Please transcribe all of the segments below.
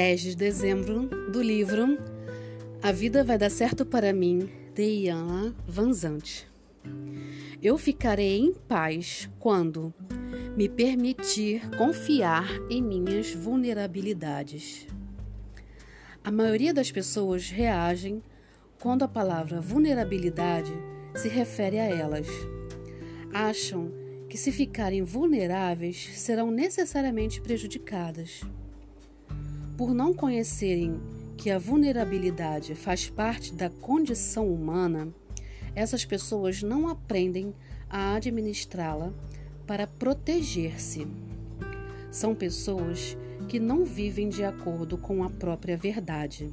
10 de dezembro, do livro A Vida Vai Dar Certo para Mim, de Iana Vanzante. Eu ficarei em paz quando me permitir confiar em minhas vulnerabilidades. A maioria das pessoas reagem quando a palavra vulnerabilidade se refere a elas. Acham que, se ficarem vulneráveis, serão necessariamente prejudicadas. Por não conhecerem que a vulnerabilidade faz parte da condição humana, essas pessoas não aprendem a administrá-la para proteger-se. São pessoas que não vivem de acordo com a própria verdade,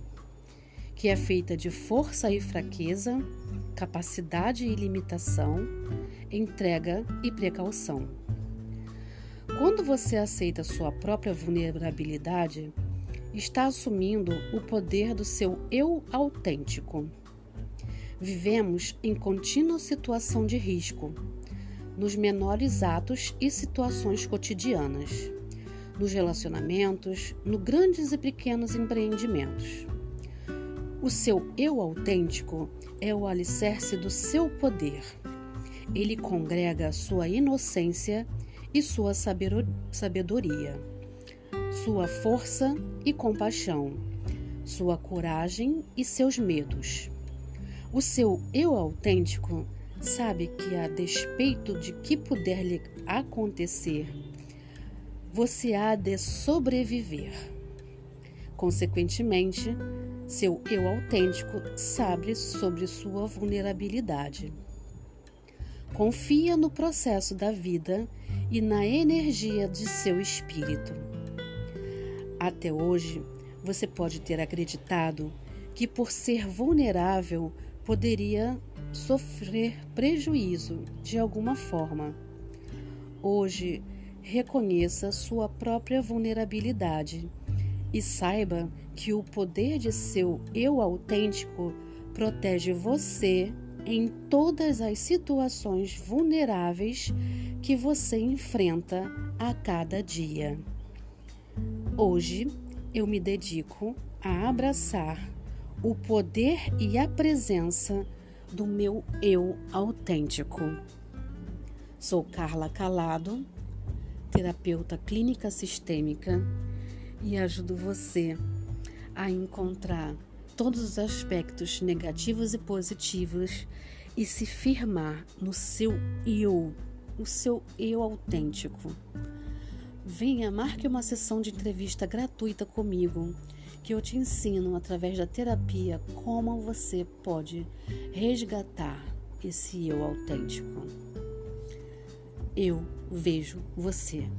que é feita de força e fraqueza, capacidade e limitação, entrega e precaução. Quando você aceita sua própria vulnerabilidade, está assumindo o poder do seu eu autêntico. Vivemos em contínua situação de risco, nos menores atos e situações cotidianas, nos relacionamentos, no grandes e pequenos empreendimentos. O seu eu autêntico é o alicerce do seu poder. Ele congrega sua inocência e sua sabedoria sua força e compaixão, sua coragem e seus medos. O seu eu autêntico sabe que, a despeito de que puder lhe acontecer, você há de sobreviver. Consequentemente, seu eu autêntico sabe sobre sua vulnerabilidade. Confia no processo da vida e na energia de seu espírito. Até hoje, você pode ter acreditado que, por ser vulnerável, poderia sofrer prejuízo de alguma forma. Hoje, reconheça sua própria vulnerabilidade e saiba que o poder de seu eu autêntico protege você em todas as situações vulneráveis que você enfrenta a cada dia. Hoje eu me dedico a abraçar o poder e a presença do meu eu autêntico. Sou Carla Calado, terapeuta clínica sistêmica e ajudo você a encontrar todos os aspectos negativos e positivos e se firmar no seu eu, no seu eu autêntico. Venha, marque uma sessão de entrevista gratuita comigo, que eu te ensino através da terapia como você pode resgatar esse eu autêntico. Eu vejo você.